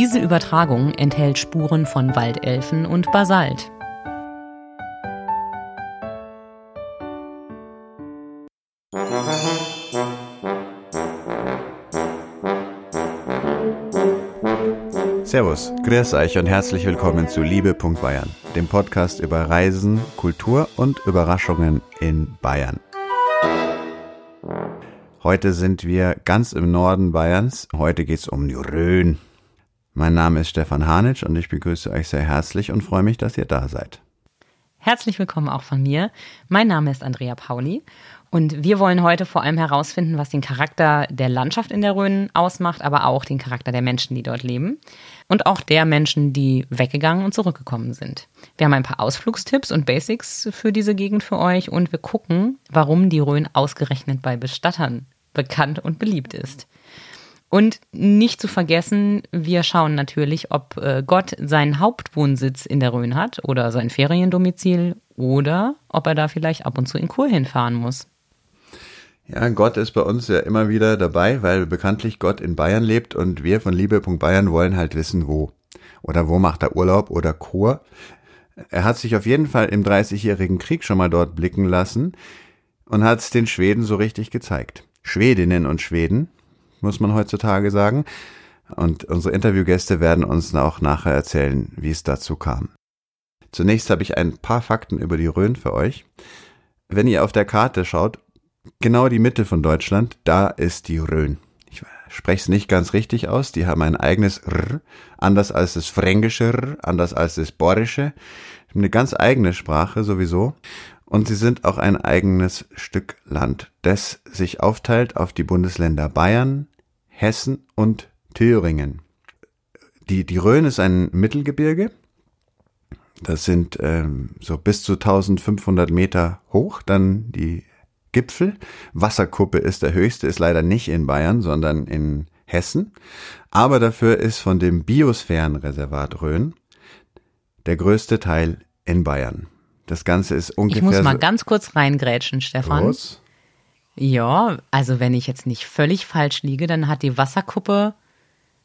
Diese Übertragung enthält Spuren von Waldelfen und Basalt. Servus, grüß euch und herzlich willkommen zu Liebe.Bayern, dem Podcast über Reisen, Kultur und Überraschungen in Bayern. Heute sind wir ganz im Norden Bayerns. Heute geht's um die Rhön. Mein Name ist Stefan Hanitsch und ich begrüße euch sehr herzlich und freue mich, dass ihr da seid. Herzlich willkommen auch von mir. Mein Name ist Andrea Pauli und wir wollen heute vor allem herausfinden, was den Charakter der Landschaft in der Rhön ausmacht, aber auch den Charakter der Menschen, die dort leben und auch der Menschen, die weggegangen und zurückgekommen sind. Wir haben ein paar Ausflugstipps und Basics für diese Gegend für euch und wir gucken, warum die Rhön ausgerechnet bei Bestattern bekannt und beliebt ist. Und nicht zu vergessen, wir schauen natürlich, ob äh, Gott seinen Hauptwohnsitz in der Rhön hat oder sein Feriendomizil oder ob er da vielleicht ab und zu in Kur hinfahren muss. Ja, Gott ist bei uns ja immer wieder dabei, weil bekanntlich Gott in Bayern lebt und wir von Liebe.Bayern wollen halt wissen, wo. Oder wo macht er Urlaub oder Kur. Er hat sich auf jeden Fall im Dreißigjährigen Krieg schon mal dort blicken lassen und hat es den Schweden so richtig gezeigt. Schwedinnen und Schweden, muss man heutzutage sagen. Und unsere Interviewgäste werden uns auch nachher erzählen, wie es dazu kam. Zunächst habe ich ein paar Fakten über die Rhön für euch. Wenn ihr auf der Karte schaut, genau die Mitte von Deutschland, da ist die Rhön. Ich spreche es nicht ganz richtig aus, die haben ein eigenes R, anders als das fränkische R, anders als das borische. Eine ganz eigene Sprache sowieso. Und sie sind auch ein eigenes Stück Land, das sich aufteilt auf die Bundesländer Bayern, Hessen und Thüringen. Die, die Rhön ist ein Mittelgebirge. Das sind ähm, so bis zu 1500 Meter hoch, dann die Gipfel. Wasserkuppe ist der höchste, ist leider nicht in Bayern, sondern in Hessen. Aber dafür ist von dem Biosphärenreservat Rhön der größte Teil in Bayern. Das Ganze ist ungefähr. Ich muss mal ganz kurz reingrätschen, Stefan. Los. Ja, also wenn ich jetzt nicht völlig falsch liege, dann hat die Wasserkuppe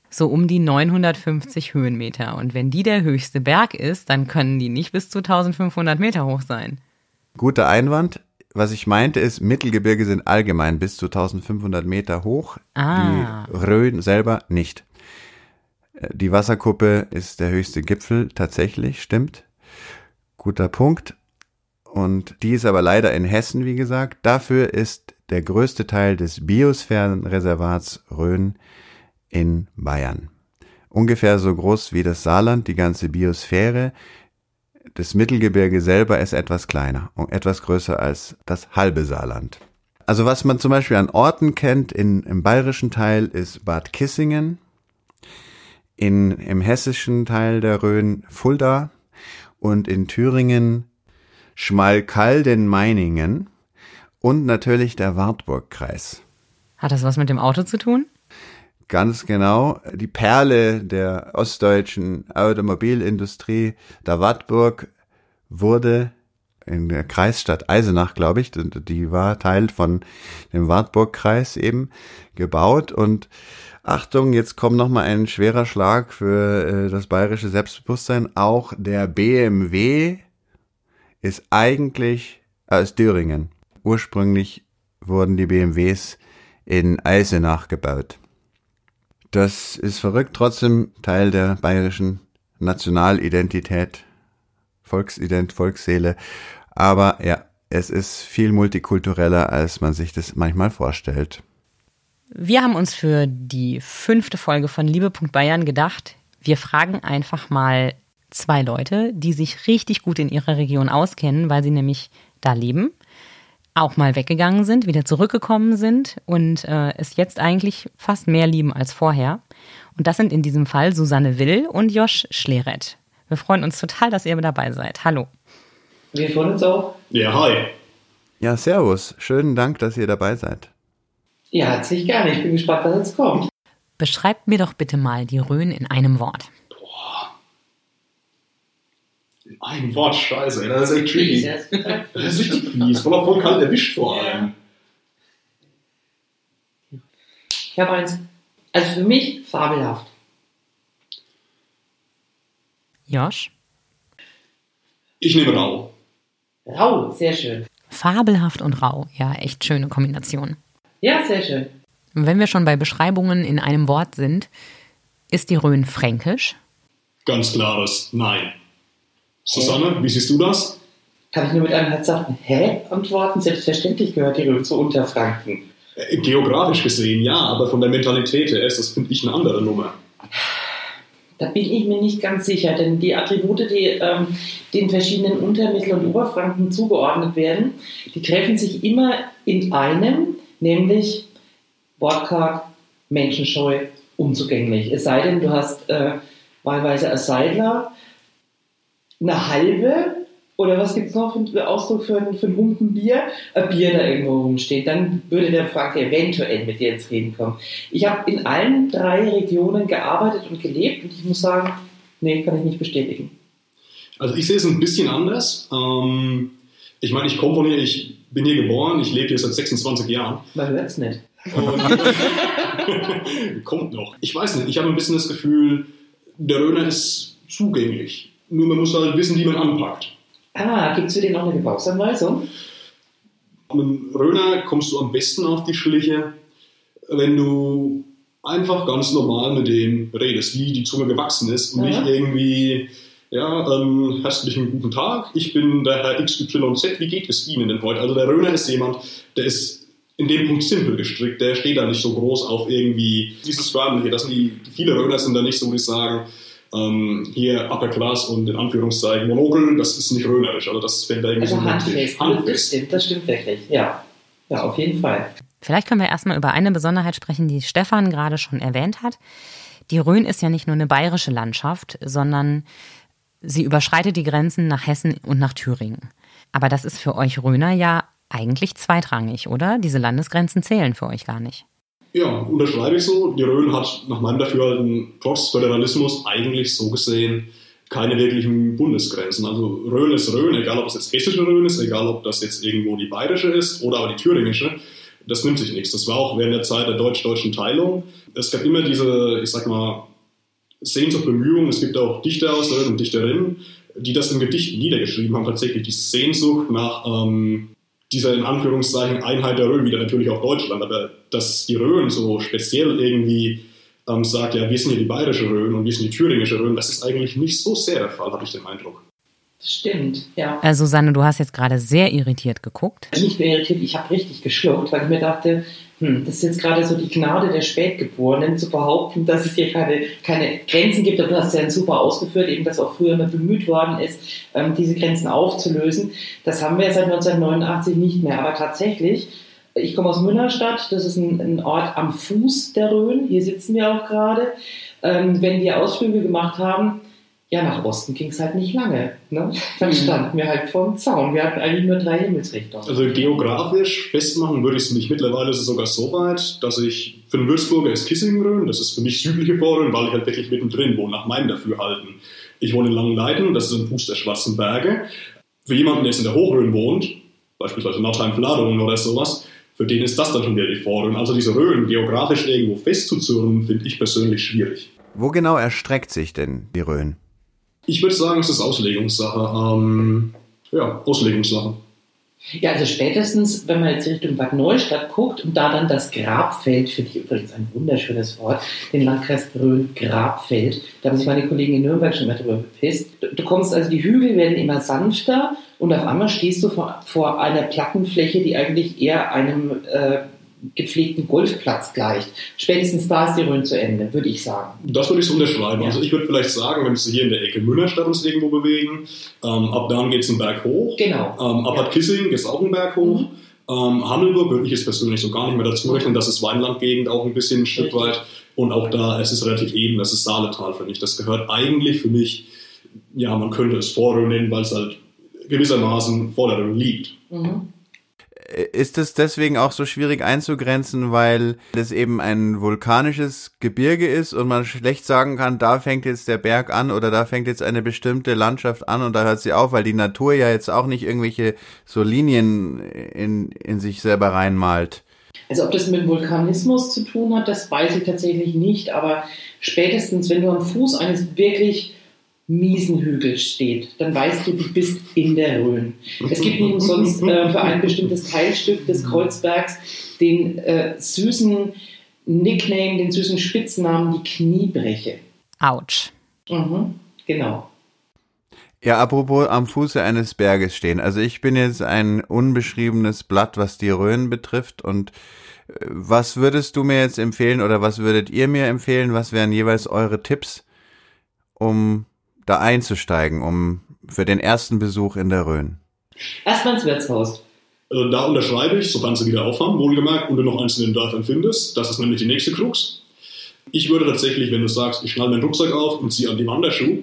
so um die 950 Höhenmeter. Und wenn die der höchste Berg ist, dann können die nicht bis zu 1500 Meter hoch sein. Guter Einwand. Was ich meinte ist, Mittelgebirge sind allgemein bis zu 1500 Meter hoch. Ah. Die Rhön selber nicht. Die Wasserkuppe ist der höchste Gipfel, tatsächlich, stimmt. Guter Punkt. Und die ist aber leider in Hessen, wie gesagt. Dafür ist der größte Teil des Biosphärenreservats Rhön in Bayern. Ungefähr so groß wie das Saarland, die ganze Biosphäre. Das Mittelgebirge selber ist etwas kleiner und etwas größer als das halbe Saarland. Also was man zum Beispiel an Orten kennt in, im bayerischen Teil ist Bad Kissingen, in, im hessischen Teil der Rhön Fulda, und in Thüringen Schmalkalden-Meiningen und natürlich der Wartburgkreis. Hat das was mit dem Auto zu tun? Ganz genau. Die Perle der ostdeutschen Automobilindustrie, der Wartburg, wurde in der Kreisstadt Eisenach, glaube ich, die war Teil von dem Wartburgkreis eben gebaut und Achtung, jetzt kommt noch mal ein schwerer Schlag für äh, das bayerische Selbstbewusstsein. Auch der BMW ist eigentlich aus Thüringen. Ursprünglich wurden die BMWs in Eisenach gebaut. Das ist verrückt, trotzdem Teil der bayerischen Nationalidentität, Volksident, Volksseele. Aber ja, es ist viel multikultureller, als man sich das manchmal vorstellt. Wir haben uns für die fünfte Folge von Liebe.Bayern gedacht, wir fragen einfach mal zwei Leute, die sich richtig gut in ihrer Region auskennen, weil sie nämlich da leben, auch mal weggegangen sind, wieder zurückgekommen sind und äh, es jetzt eigentlich fast mehr lieben als vorher. Und das sind in diesem Fall Susanne Will und Josh Schleret. Wir freuen uns total, dass ihr dabei seid. Hallo. Wir freuen uns auch. Ja, hi. Ja, servus. Schönen Dank, dass ihr dabei seid. Ja, herzlich gerne. Ich bin gespannt, was jetzt kommt. Beschreibt mir doch bitte mal die Rhön in einem Wort. Boah. In einem Wort, scheiße, das ist echt tricky. Das ist richtig fies, voll auf kalt erwischt vor allem. Ich habe eins. Also für mich fabelhaft. Josh? Ich nehme rau. Rau, sehr schön. Fabelhaft und rau. Ja, echt schöne Kombination. Ja, sehr schön. Wenn wir schon bei Beschreibungen in einem Wort sind, ist die Rhön fränkisch? Ganz klares Nein. Susanne, wie siehst du das? Kann ich nur mit einem herzhaften Hä antworten? Selbstverständlich gehört die Rhön zu Unterfranken. Äh, Geografisch gesehen ja, aber von der Mentalität her ist das, finde ich, eine andere Nummer. Da bin ich mir nicht ganz sicher, denn die Attribute, die ähm, den verschiedenen Unter-, Mittel- und Oberfranken zugeordnet werden, die treffen sich immer in einem, nämlich wortkarg, menschenscheu, unzugänglich. Es sei denn, du hast äh, wahlweise als Seidler eine halbe oder was gibt es noch für einen Ausdruck für, ein- für ein Humpen Bier? Ein Bier da irgendwo rumsteht. Dann würde der Franke eventuell mit dir ins Reden kommen. Ich habe in allen drei Regionen gearbeitet und gelebt und ich muss sagen, nee, kann ich nicht bestätigen. Also ich sehe es ein bisschen anders. Ähm, ich meine, ich komme von hier, ich bin hier geboren, ich lebe hier seit 26 Jahren. Man hört es nicht. Kommt noch. Ich weiß nicht, ich habe ein bisschen das Gefühl, der Röner ist zugänglich. Nur man muss halt wissen, wie man anpackt. Ah, gibt es für den auch eine Gebrauchsanweisung? Mit dem Röner kommst du am besten auf die Schliche, wenn du einfach ganz normal mit dem redest, wie die Zunge gewachsen ist und Ja. nicht irgendwie, ja, ähm, herzlichen guten Tag, ich bin der Herr XYZ, wie geht es Ihnen denn heute? Also der Röner ist jemand, der ist in dem Punkt simpel gestrickt, der steht da nicht so groß auf irgendwie dieses Förmliche. Das sind die, viele Röner sind da nicht so, die sagen, ähm, hier Upper Class und in Anführungszeichen Monokel, das ist nicht rönerisch, also das fällt da irgendwie Also so handfest. Tisch. Das Handfest. stimmt, das stimmt wirklich. Ja. Ja, auf jeden Fall. Vielleicht können wir erstmal über eine Besonderheit sprechen, die Stefan gerade schon erwähnt hat. Die Rhön ist ja nicht nur eine bayerische Landschaft, sondern sie überschreitet die Grenzen nach Hessen und nach Thüringen. Aber das ist für euch Rhöner ja eigentlich zweitrangig, oder? Diese Landesgrenzen zählen für euch gar nicht. Ja, unterschreibe ich so. Die Rhön hat nach meinem Dafürhalten trotz Föderalismus eigentlich so gesehen keine wirklichen Bundesgrenzen. Also Rhön ist Rhön, egal ob es jetzt hessische Rhön ist, egal ob das jetzt irgendwo die bayerische ist oder aber die thüringische. Das nimmt sich nichts. Das war auch während der Zeit der deutsch-deutschen Teilung. Es gab immer diese, ich sag mal, Sehnsucht, Bemühungen. Es gibt auch Dichter aus der Rhön und Dichterinnen, die das in Gedichten niedergeschrieben haben. Tatsächlich diese Sehnsucht nach ähm, dieser in Anführungszeichen Einheit der Rhön, wieder natürlich auch Deutschland, aber dass die Rhön so speziell irgendwie ähm, sagt, ja, wir sind hier die bayerische Rhön und wir sind die thüringische Rhön, das ist eigentlich nicht so sehr der Fall, habe ich den Eindruck. Das stimmt, ja. Äh, Susanne, du hast jetzt gerade sehr irritiert geguckt. Nicht mehr irritiert, ich habe richtig geschluckt, weil ich mir dachte, hm, das ist jetzt gerade so die Gnade der Spätgeborenen, zu behaupten, dass es hier keine, keine Grenzen gibt. Aber du hast ja super ausgeführt, eben, dass auch früher immer bemüht worden ist, ähm, diese Grenzen aufzulösen. Das haben wir seit 1989 nicht mehr. Aber tatsächlich, ich komme aus Münnerstadt, das ist ein, ein Ort am Fuß der Rhön. Hier sitzen wir auch gerade. Ähm, wenn wir Ausflüge gemacht haben, ja, nach Osten ging es halt nicht lange. Ne? Dann standen wir halt vor dem Zaun. Wir hatten eigentlich nur drei Himmelsrichtungen. Also geografisch festmachen würde ich es nicht. Mittlerweile ist es sogar so weit, dass ich für den Würzburger ist Kissingrön, das ist für mich südliche Vorrhön, weil ich halt wirklich mittendrin wohne, nach meinem Dafürhalten. Ich wohne in Langenleiten, das ist im Fuß der Schwarzen Berge. Für jemanden, der jetzt in der Hochrhön wohnt, beispielsweise Nordheim-Fladungen oder sowas, für den ist das dann schon wieder die Vorrhön. Also diese Rhön geografisch irgendwo festzuzurren, finde ich persönlich schwierig. Wo genau erstreckt sich denn die Rhön? Ich würde sagen, es ist Auslegungssache. Ähm, ja, Auslegungssache. Ja, also spätestens, wenn man jetzt Richtung Bad Neustadt guckt und da dann das Grabfeld, finde ich übrigens ein wunderschönes Wort, den Landkreis Rhön-Grabfeld, da haben sich meine Kollegen in Nürnberg schon mal drüber bepisst. Du, du kommst also, die Hügel werden immer sanfter und auf einmal stehst du vor, vor einer Plattenfläche, die eigentlich eher einem äh, gepflegten Golfplatz gleicht. Spätestens da ist die Rhön zu Ende, würde ich sagen. Das würde ich so unterschreiben. Ja. Also ich würde vielleicht sagen, wenn wir uns hier in der Ecke Münnerstadt uns irgendwo bewegen, ähm, ab dann geht es einen Berg hoch. Genau. Ähm, ab Ja. Kissing geht es auch einen Berg hoch. Mhm. Ähm, Hammelburg würde ich jetzt persönlich so gar nicht mehr dazu rechnen. Das ist Weinlandgegend auch ein bisschen ein Stück weit. Und auch da, es ist relativ eben, das ist Saaletal für mich. Das gehört eigentlich für mich, ja, man könnte es Vorrhön nennen, weil es halt gewissermaßen vor der Rhön liegt. Mhm. Ist es deswegen auch so schwierig einzugrenzen, weil es eben ein vulkanisches Gebirge ist und man schlecht sagen kann, da fängt jetzt der Berg an oder da fängt jetzt eine bestimmte Landschaft an und da hört sie auf, weil die Natur ja jetzt auch nicht irgendwelche so Linien in, in sich selber reinmalt. Also ob das mit Vulkanismus zu tun hat, das weiß ich tatsächlich nicht, aber spätestens wenn du am Fuß eines wirklich miesen Hügel steht, dann weißt du, du bist in der Rhön. Es gibt nicht umsonst äh, für ein bestimmtes Teilstück des Kreuzbergs den äh, süßen Nickname, den süßen Spitznamen, die Kniebreche. Autsch. Mhm, genau. Ja, apropos am Fuße eines Berges stehen. Also ich bin jetzt ein unbeschriebenes Blatt, was die Rhön betrifft. Und äh, was würdest du mir jetzt empfehlen oder was würdet ihr mir empfehlen? Was wären jeweils eure Tipps, um da einzusteigen, um für den ersten Besuch in der Rhön? Erstmal ins Wirtshaus. Also da unterschreibe ich, sofern sie wieder aufhaben, wohlgemerkt, und du noch eins in den Dörfern findest. Das ist nämlich die nächste Krux. Ich würde tatsächlich, wenn du sagst, ich schnall meinen Rucksack auf und ziehe an die Wanderschuh,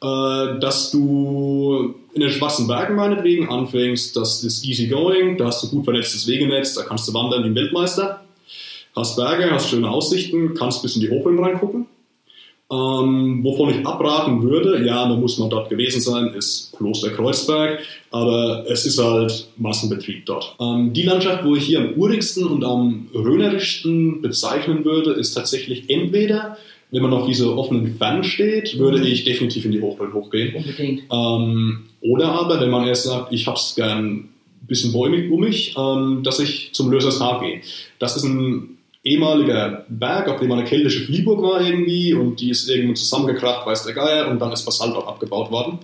äh, dass du in den Schwarzen Bergen meinetwegen anfängst, das ist easy going, da hast du gut vernetztes Wegenetz, da kannst du wandern wie ein Weltmeister, hast Berge, hast schöne Aussichten, kannst bis in die Opern reingucken ähm, wovon ich abraten würde, ja, da muss man dort gewesen sein, ist Kloster Kreuzberg, aber es ist halt Massenbetrieb dort. Ähm, die Landschaft, wo ich hier am urigsten und am rönerischsten bezeichnen würde, ist tatsächlich entweder, wenn man auf diese offenen Fernen steht, würde ich definitiv in die Hochrhön hochgehen. Unbedingt. Ähm, oder aber, wenn man erst sagt, ich hab's gern ein bisschen bäumig um mich, ähm, dass ich zum Lösers Haar gehe. Das ist ein ehemaliger Berg, auf dem eine keltische Fliehburg war irgendwie und die ist irgendwo zusammengekracht, weiß der Geier, und dann ist Basalt dort abgebaut worden.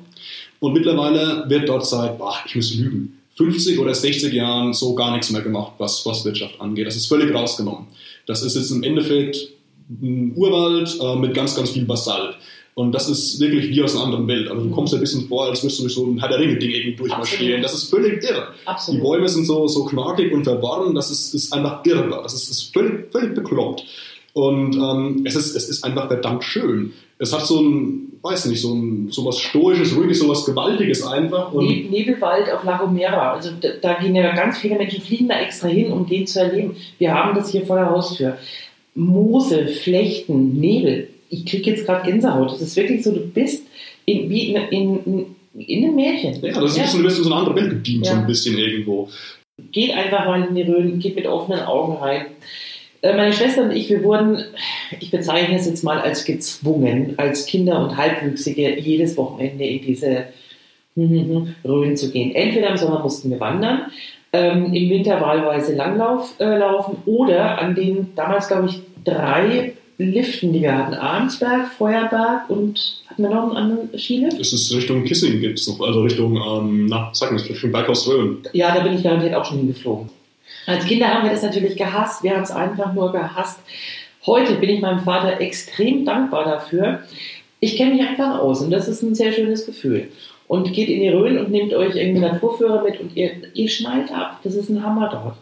Und mittlerweile wird dort seit, boah, ich muss lügen, 50 oder 60 Jahren so gar nichts mehr gemacht, was Forstwirtschaft angeht. Das ist völlig rausgenommen. Das ist jetzt im Endeffekt ein Urwald äh, mit ganz, ganz viel Basalt. Und das ist wirklich wie aus einer anderen Welt. Also du kommst dir ein bisschen vor, als müsstest du durch so ein Herr der Ringe-Ding irgendwie durchmarschieren. Das ist völlig irre. Absolut. Die Bäume sind so, so knackig und verworren, das ist, ist einfach irre. Das ist, ist völlig, völlig bekloppt. Und ähm, es, ist, es ist einfach verdammt schön. Es hat so ein, weiß nicht, so, ein, so was Stoisches, Ruhiges, so was Gewaltiges einfach. Und Ne- Nebelwald auf La Gomera. Also da, da gehen ja ganz viele Menschen, fliegen da extra hin, um den zu erleben. Wir haben das hier vor der Haustür. Moose, Flechten, Nebel. Ich kriege jetzt gerade Gänsehaut. Das ist wirklich so, du bist in, wie in, in, in einem Märchen. ja, das ist ein bisschen, du wirst in so eine andere Welt gebeamt, so Ja. ein bisschen irgendwo. Geht einfach rein in die Rhön, geht mit offenen Augen rein. Äh, Meine Schwester und ich, wir wurden, ich bezeichne es jetzt mal als gezwungen, als Kinder und Halbwüchsige jedes Wochenende in diese hm, Rhön zu gehen. Entweder im Sommer mussten wir wandern, ähm, im Winter wahlweise Langlauf äh, laufen oder an den damals, glaube ich, drei Liften, die wir hatten. Arnsberg, Feuerberg und hatten wir noch einen anderen Skilift? Es ist Richtung Kissing gibt es noch, also Richtung, ähm, na, sag mal, Richtung Berghaus Rhön. Ja, da bin ich garantiert auch schon hingeflogen. Als Kinder haben wir das natürlich gehasst. Wir haben es einfach nur gehasst. Heute bin ich meinem Vater extrem dankbar dafür. Ich kenne mich einfach aus und das ist ein sehr schönes Gefühl. Und geht in die Rhön und nehmt euch irgendwie Naturführer mit und ihr, ihr schnallt ab. Das ist ein Hammer dort.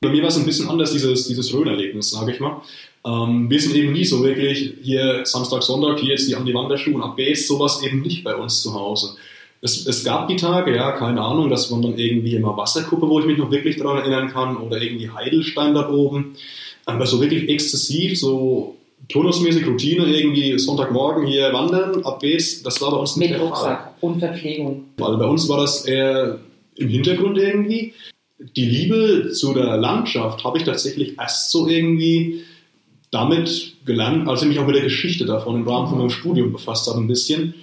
Bei mir war es ein bisschen anders, dieses, dieses Rhön-Erlebnis, sage ich mal. Ähm, wir sind eben nie so wirklich hier Samstag, Sonntag, hier jetzt die an die Wanderschuhe und ab Base, sowas eben nicht bei uns zu Hause. Es, es gab die Tage, ja, keine Ahnung, das waren dann irgendwie immer Wasserkuppe, wo ich mich noch wirklich daran erinnern kann, oder irgendwie Heidelstein da oben. Aber so wirklich exzessiv, so turnusmäßig Routine, irgendwie Sonntagmorgen hier wandern, ab Base, das war bei uns nicht Mit der Fall. Rucksack und Verpflegung. Weil bei uns war das eher im Hintergrund irgendwie. Die Liebe zu der Landschaft habe ich tatsächlich erst so irgendwie damit gelernt, als ich mich auch mit der Geschichte davon im Rahmen von meinem Studium befasst habe, ein bisschen.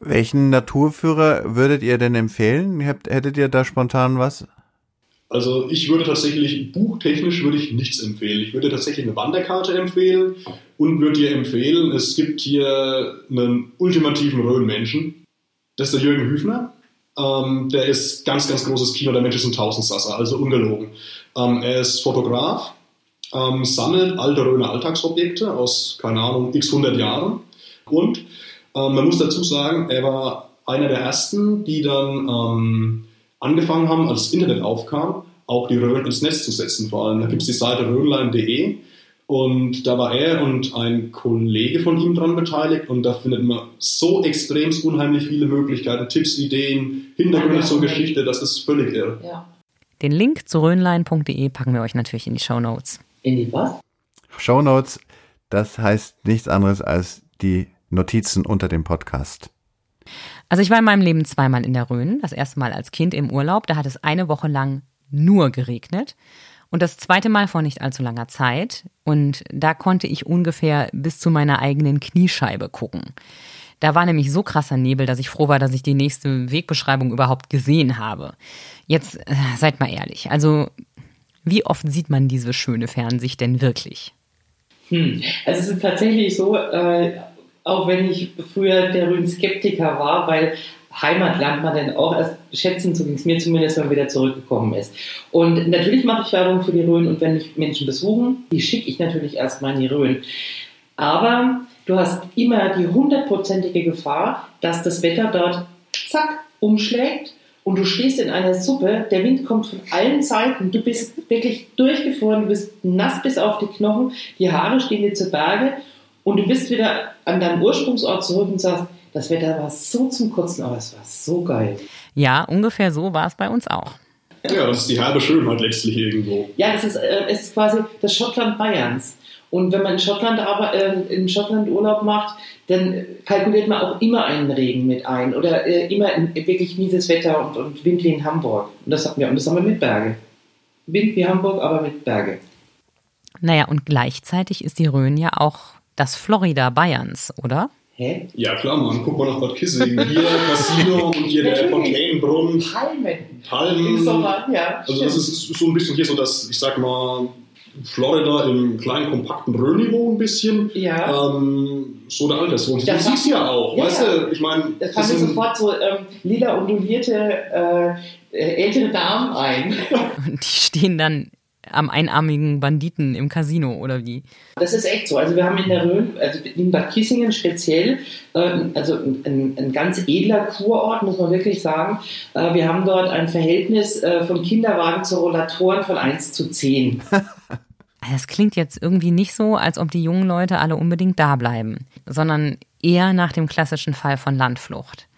Welchen Naturführer würdet ihr denn empfehlen? Hättet ihr da spontan was? Also ich würde tatsächlich, buchtechnisch würde ich nichts empfehlen. Ich würde tatsächlich eine Wanderkarte empfehlen und würde dir empfehlen, es gibt hier einen ultimativen Rhönmenschen. Das ist der Jürgen Hüfner. Ähm, der ist ganz, ganz großes Kino, der Mensch ist ein Tausendsasser, also ungelogen. Ähm, er ist Fotograf, ähm, sammelt alte Rhöner Alltagsobjekte aus, keine Ahnung, x 100 Jahren. Und ähm, man muss dazu sagen, er war einer der ersten, die dann ähm, angefangen haben, als das Internet aufkam, auch die Rhön ins Netz zu setzen. Vor allem, da gibt es die Seite rhönlein.de und da war er und ein Kollege von ihm dran beteiligt und da findet man so extrem unheimlich viele Möglichkeiten, Tipps, Ideen, Hintergründe zur. Geschichte, das ist völlig irre. Ja. Den Link zu röhnlein.de packen wir euch natürlich in die Show Notes. In die was? Shownotes, das heißt nichts anderes als die Notizen unter dem Podcast. Also ich war in meinem Leben zweimal in der Rhön. Das erste Mal als Kind im Urlaub. Da hat es eine Woche lang nur geregnet. Und das zweite Mal vor nicht allzu langer Zeit. Und da konnte ich ungefähr bis zu meiner eigenen Kniescheibe gucken. Da war nämlich so krasser Nebel, dass ich froh war, dass ich die nächste Wegbeschreibung überhaupt gesehen habe. Jetzt äh, seid mal ehrlich, also wie oft sieht man diese schöne Fernsicht denn wirklich? Hm. Also es ist tatsächlich so, äh, auch wenn ich früher der Rhön-Skeptiker war, weil Heimat lernt man dann auch erst schätzen, so ging es mir zumindest, wenn man wieder zurückgekommen ist. Und natürlich mache ich Werbung für die Rhön und wenn mich Menschen besuchen, die schicke ich natürlich erstmal in die Rhön. Aber du hast immer die hundertprozentige Gefahr, dass das Wetter dort zack umschlägt und du stehst in einer Suppe, der Wind kommt von allen Seiten, du bist wirklich durchgefroren, du bist nass bis auf die Knochen, die Haare stehen dir zu Berge und du bist wieder an deinem Ursprungsort zurück und sagst, das Wetter war so zum Kotzen, aber es war so geil. Ja, ungefähr so war es bei uns auch. Ja, das ist die halbe Schönheit letztlich irgendwo. Ja, das ist, äh, es ist quasi das Schottland Bayerns. Und wenn man in Schottland, aber, äh, in Schottland Urlaub macht, dann kalkuliert man auch immer einen Regen mit ein oder äh, immer ein wirklich mieses Wetter und, und Wind wie in Hamburg. Und das hatten wir, und das haben wir mit Berge. Wind wie Hamburg, aber mit Berge. Naja, und gleichzeitig ist die Rhön ja auch das Florida Bayerns, oder? Hä? Ja klar, Mann, guck mal nach Bad Kissing. Hier Casino und hier der Natürlich. Fontainebrunnen, Palmen. Palmen. Im Sommer, ja. Also das ist, so ein bisschen hier so das, ich sag mal, Florida im kleinen, kompakten Rhön-Niveau ein bisschen. Ja. Ähm, so der Alterswunsch. Das Du siehst ja auch, Ja, weißt du, ich meine, Das fand ich sofort so ähm, lila ondulierte äh, äh, ältere Damen ein. Und die stehen dann am einarmigen Banditen im Casino oder wie? Das ist echt so. Also wir haben in der Rhön, also in Bad Kissingen speziell, ähm, also ein, ein ganz edler Kurort, muss man wirklich sagen. Äh, wir haben dort ein Verhältnis äh, von Kinderwagen zu Rollatoren von 1 zu 10. Das klingt jetzt irgendwie nicht so, als ob die jungen Leute alle unbedingt da bleiben, sondern eher nach dem klassischen Fall von Landflucht.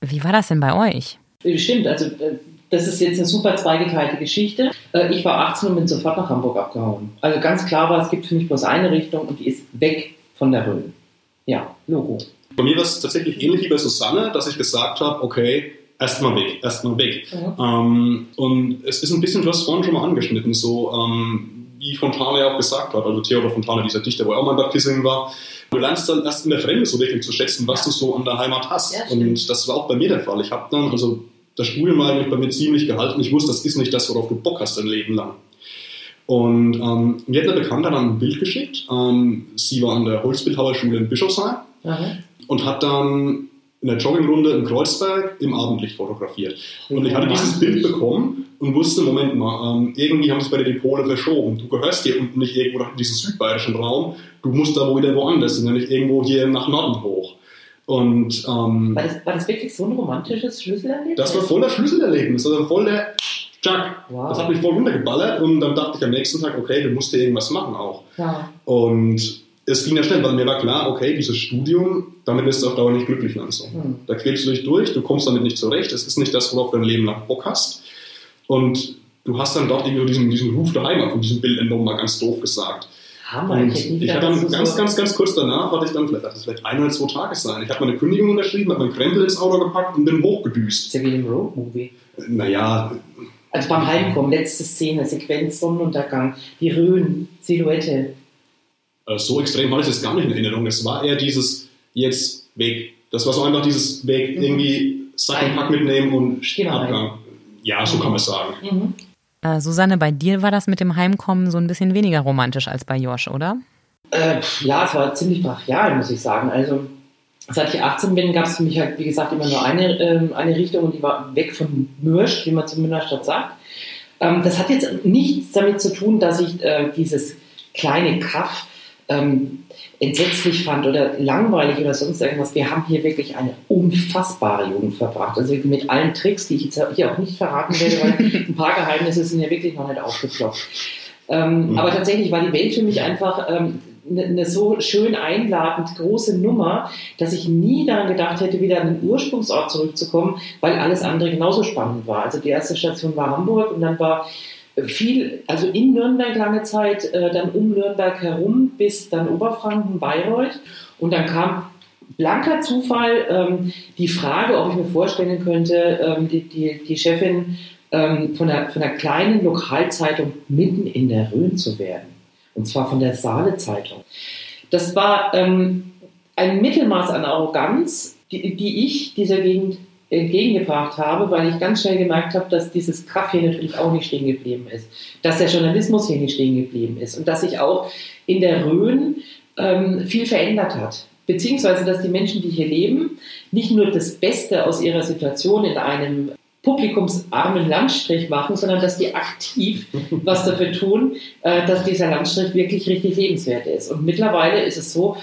Wie war das denn bei euch? Stimmt, also äh, das ist jetzt eine super zweigeteilte Geschichte. Äh, Ich war 18 und bin sofort nach Hamburg abgehauen. Also ganz klar war, es gibt für mich bloß eine Richtung und die ist weg von der Rhön. Ja, Logo. Bei mir war es tatsächlich ähnlich wie bei Susanne, dass ich gesagt habe, okay, erstmal weg, erstmal weg. Mhm. Ähm, und es ist ein bisschen, du hast vorhin schon mal angeschnitten, so ähm, wie Fontane ja auch gesagt hat, also Theodor Fontane, dieser Dichter, wo er auch mal in Bad Kissingen war. Du lernst dann erst in der Fremde so wirklich zu schätzen, was du so an der Heimat hast. Ja, und das war auch bei mir der Fall. Ich habe dann, also das Studium war eigentlich bei mir ziemlich gehalten. Ich wusste, das ist nicht das, worauf du Bock hast dein Leben lang. Und ähm, mir hat eine Bekannte dann ein Bild geschickt. Ähm, sie war an der Holzbildhauerschule in Bischofsheim Aha. und hat dann in der Joggingrunde in Kreuzberg im Abendlicht fotografiert. Und ich hatte dieses Bild bekommen und wusste, Moment mal, ähm, irgendwie haben sich bei dir die Pole verschoben. Du gehörst hier unten nicht irgendwo nach diesem südbayerischen Raum, du musst da wo wieder woanders, hin, nämlich irgendwo hier nach Norden hoch. Und ähm, War, das, war das wirklich so ein romantisches Schlüsselerlebnis? das war voll das Schlüsselerlebnis, also voll der Jack. Wow. Das hat mich voll runtergeballert und dann dachte ich am nächsten Tag, okay, du musst dir irgendwas machen auch. Ja. Und es ging ja schnell, weil mir war klar, okay, dieses Studium, damit wirst du auf Dauer nicht glücklich langsam. Hm. Da quälst du dich durch, du kommst damit nicht zurecht, es ist nicht das, worauf du dein Leben lang Bock hast. Und du hast dann dort irgendwie diesen, diesen Ruf der Heimat von diesem Bild entnommen, mal ganz doof gesagt. Hammer. Und ich hatte dann ganz, ganz, ganz kurz danach, hatte ich dann, vielleicht, das vielleicht ein oder zwei Tage sein. Ich habe meine Kündigung unterschrieben, habe meinen Krempel ins Auto gepackt und bin hochgedüst. Ist ja wie im Road-Movie. Naja, Also beim Heimkommen, letzte Szene, Sequenz, Sonnenuntergang, die Rhön, Silhouette. äh, so extrem hatte ich das gar nicht in Erinnerung. Es war eher dieses jetzt weg. Das war so einfach dieses Weg, Mhm. irgendwie Sack und Pack mitnehmen und Abgang. Ja, so kann man es sagen. Mhm. Äh, Susanne, bei dir war das mit dem Heimkommen so ein bisschen weniger romantisch als bei Josh, oder? Äh, ja, es war ziemlich brachial, muss ich sagen. Also, seit ich 18 bin, gab es für mich halt, wie gesagt, immer nur eine, ähm, eine Richtung und die war weg von Mürsch, wie man zu Münnerstadt sagt. Ähm, das hat jetzt nichts damit zu tun, dass ich äh, dieses kleine Kaff ähm, entsetzlich fand oder langweilig oder sonst irgendwas. Wir haben hier wirklich eine unfassbare Jugend verbracht. Also mit allen Tricks, die ich jetzt hier auch nicht verraten werde, weil ein paar Geheimnisse sind ja wirklich noch nicht aufgeploppt. Ähm, Mhm. Aber tatsächlich war die Welt für mich einfach ähm, eine, eine so schön einladend große Nummer, dass ich nie daran gedacht hätte, wieder an den Ursprungsort zurückzukommen, weil alles andere genauso spannend war. Also die erste Station war Hamburg und dann war viel, also in Nürnberg lange Zeit, äh, dann um Nürnberg herum bis dann Oberfranken, Bayreuth und dann kam blanker Zufall ähm, die Frage, ob ich mir vorstellen könnte, ähm, die, die, die Chefin ähm, von, einer, von einer kleinen Lokalzeitung mitten in der Rhön zu werden. Und zwar von der Saale Zeitung. Das war ähm, ein Mittelmaß an Arroganz, die, die ich dieser Gegend entgegengebracht habe, weil ich ganz schnell gemerkt habe, dass dieses Kraft hier natürlich auch nicht stehen geblieben ist, dass der Journalismus hier nicht stehen geblieben ist und dass sich auch in der Rhön ähm, viel verändert hat. Beziehungsweise, dass die Menschen, die hier leben, nicht nur das Beste aus ihrer Situation in einem publikumsarmen Landstrich machen, sondern dass die aktiv was dafür tun, äh, dass dieser Landstrich wirklich richtig lebenswert ist. Und mittlerweile ist es so,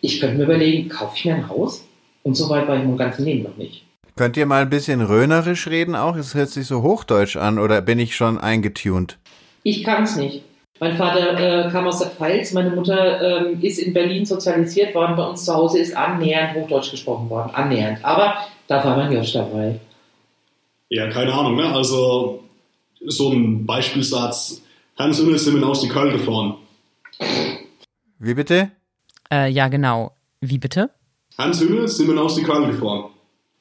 ich könnte mir überlegen, kaufe ich mir ein Haus? Und so weit war ich im ganzen Leben noch nicht. Könnt ihr mal ein bisschen röhnerisch reden auch? Es hört sich so hochdeutsch an oder bin ich schon eingetunt? Ich kann es nicht. Mein Vater äh, kam aus der Pfalz, meine Mutter ähm, ist in Berlin sozialisiert worden, bei uns zu Hause ist annähernd Hochdeutsch gesprochen worden, annähernd. Aber da war man Josch dabei. Ja, keine Ahnung, ne? Also so ein Beispielsatz, Hans Unne sind aus die Köln gefahren. Wie bitte? Äh, ja, genau. Wie bitte? Hans Hümmel sind aus die Köln gefahren.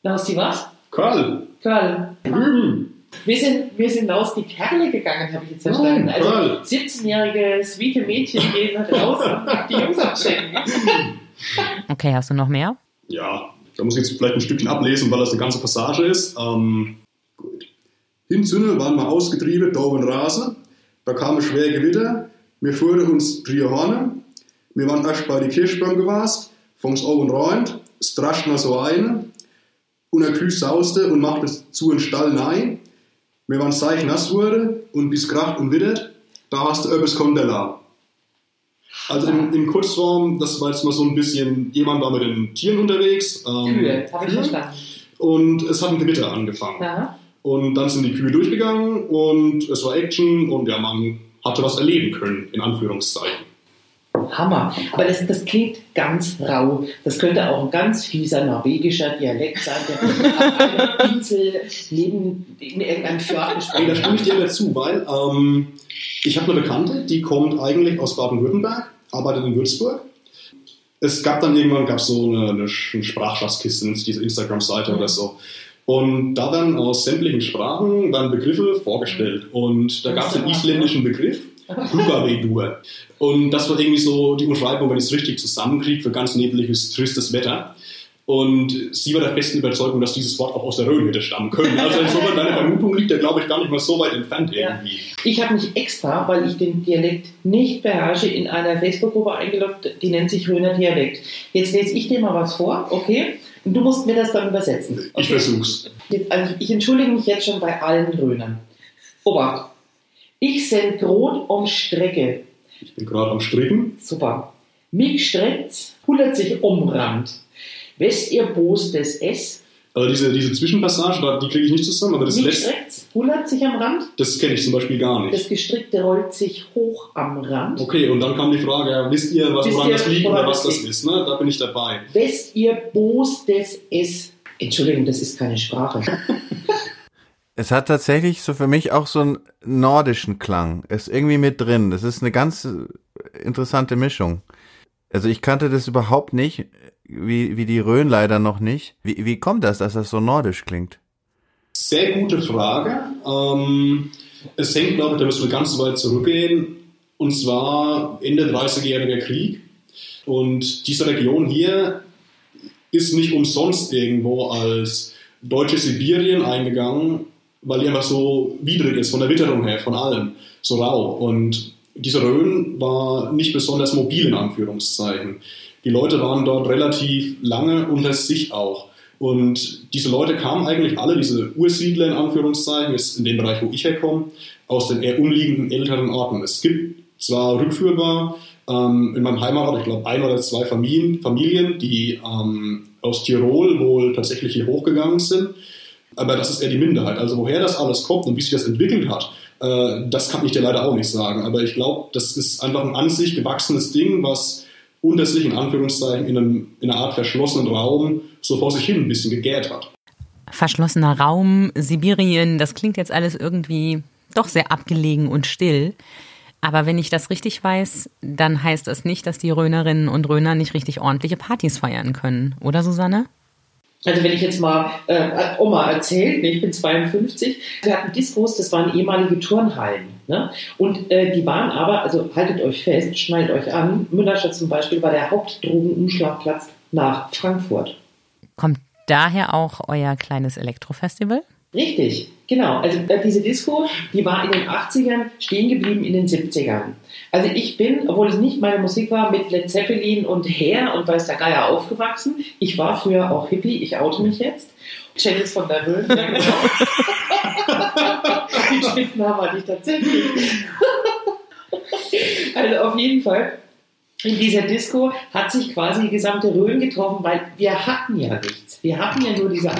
Aus die was? Köln. Köln. Drüben. Wir sind, wir sind aus die Kerle gegangen, habe ich jetzt verstanden. Nein, also Köln. 17-jährige, sweete Mädchen gehen raus und die Jungs abchecken. Okay, hast du noch mehr? Ja, da muss ich jetzt vielleicht ein Stückchen ablesen, weil das eine ganze Passage ist. Ähm, gut. Hinzünne waren wir ausgetrieben, da in Rasen. Da kam ein schwer Gewitter. Wir fuhren uns drei Horne. Wir waren erst bei die Kirschbaum gewast, von's oben räumt. Es drascht noch so eine. Und ein Küh sauste und machte zu in Stall nein. Wir waren seich nass wurde und bis kracht und wittert. Da hast du etwas Kondela. Also in, in Kurzform, das war jetzt mal so ein bisschen, jemand war mit den Tieren unterwegs. ähm, Kühe, habe ich Kühe. verstanden. Und es hat ein Gewitter angefangen. Ja. Und dann sind die Kühe durchgegangen und es war Action und ja, man hatte was erleben können, in Anführungszeichen. Hammer. Aber das, das klingt ganz rau. Das könnte auch ein ganz fieser norwegischer Dialekt sein, der auf einer Insel neben in irgendeinem Fjord Ey, da gesprochen stimme ich dir dazu, weil ähm, ich habe eine Bekannte, die kommt eigentlich aus Baden-Württemberg, arbeitet in Würzburg. Es gab dann irgendwann gab's so eine, eine Sprachschatzkiste, nennt sich diese Instagram-Seite oder so. Und da werden aus sämtlichen Sprachen werden Begriffe vorgestellt. Und da gab es den isländischen Begriff, Hugavedur. Und das war irgendwie so die Umschreibung, wenn ich es richtig zusammenkriege, für ganz nebliges, tristes Wetter. Und sie war der festen Überzeugung, dass dieses Wort auch aus der Rhön hätte stammen können. Also insofern, deine Vermutung liegt ja, glaube ich, gar nicht mal so weit entfernt Ja. irgendwie. Ich habe mich extra, weil ich den Dialekt nicht beherrsche, in einer Facebook-Gruppe eingeloggt, die nennt sich Röner Dialekt. Jetzt lese ich dir mal was vor, okay? Und du musst mir das dann übersetzen. Ich Okay? versuch's. Jetzt, also ich entschuldige mich jetzt schon bei allen Rönern. Obacht. Ich sind grot um Strecke. Ich bin gerade am Stricken. Super. Mich streckt's, hullert sich umrand. West ihr Bos des S? Also diese, diese Zwischenpassage, die kriege ich nicht zusammen, aber das Mich letzte, streckt's, hullert sich am Rand. das kenne ich zum Beispiel gar Das nicht. Gestrickte rollt sich hoch am Rand. Okay, und dann kam die Frage, ja, wisst ihr, was, Wisst woran ihr, das liegt woran oder was das das ist? Ne? Da bin ich dabei. West ihr Bos des S? Entschuldigung, das ist keine Sprache. Es hat tatsächlich so für mich auch so einen nordischen Klang. Ist irgendwie mit drin. Das ist eine ganz äh, interessante Mischung. Also ich kannte das überhaupt nicht, wie, wie die Rhön leider noch nicht. Wie, wie kommt das, dass das so nordisch klingt? Sehr gute Frage. Ähm, es hängt, glaube ich, da müssen wir ganz weit zurückgehen. Und zwar Ende 30-jähriger Krieg. Und diese Region hier ist nicht umsonst irgendwo als deutsche Sibirien eingegangen, weil die einfach so widrig ist, von der Witterung her, von allem, so rau. Und diese Rhön war nicht besonders mobil, in Anführungszeichen. Die Leute waren dort relativ lange unter sich auch. Und diese Leute kamen eigentlich alle, diese Ursiedler in Anführungszeichen, jetzt in dem Bereich, wo ich herkomme, aus den eher umliegenden älteren Orten. Es gibt zwar rückführbar ähm, in meinem Heimatort, ich glaube, ein oder zwei Familien, Familien die ähm, aus Tirol wohl tatsächlich hier hochgegangen sind, aber das ist eher die Minderheit. Also woher das alles kommt und wie sich das entwickelt hat, äh, das kann ich dir leider auch nicht sagen. Aber ich glaube, das ist einfach ein an sich gewachsenes Ding, was unter sich in Anführungszeichen in, einem, in einer Art verschlossenen Raum so vor sich hin ein bisschen gegärt hat. Verschlossener Raum, Sibirien, das klingt jetzt alles irgendwie doch sehr abgelegen und still. Aber wenn ich das richtig weiß, dann heißt das nicht, dass die Rönerinnen und Röner nicht richtig ordentliche Partys feiern können. Oder, Susanne? Also wenn ich jetzt mal äh, Oma erzählt, ne, ich bin 52, wir hatten Diskos, das waren ehemalige Turnhallen. Ne? Und äh, die waren aber, also haltet euch fest, schneidet euch an, Müllerscher zum Beispiel war der Hauptdrogenumschlagplatz nach Frankfurt. Kommt daher auch euer kleines Elektrofestival? Richtig, genau. Also äh, diese Disco, die war in den 80ern stehen geblieben in den 70ern. Also ich bin, obwohl es nicht meine Musik war, mit Led Zeppelin und Hair und weiß der Geier aufgewachsen. Ich war früher auch Hippie, ich oute mich jetzt. Janice von der Höhen, ja genau. Den Spitznamen hatte ich tatsächlich. also auf jeden Fall in dieser Disco hat sich quasi die gesamte Rhön getroffen, weil wir hatten ja nichts. Wir hatten ja nur diese.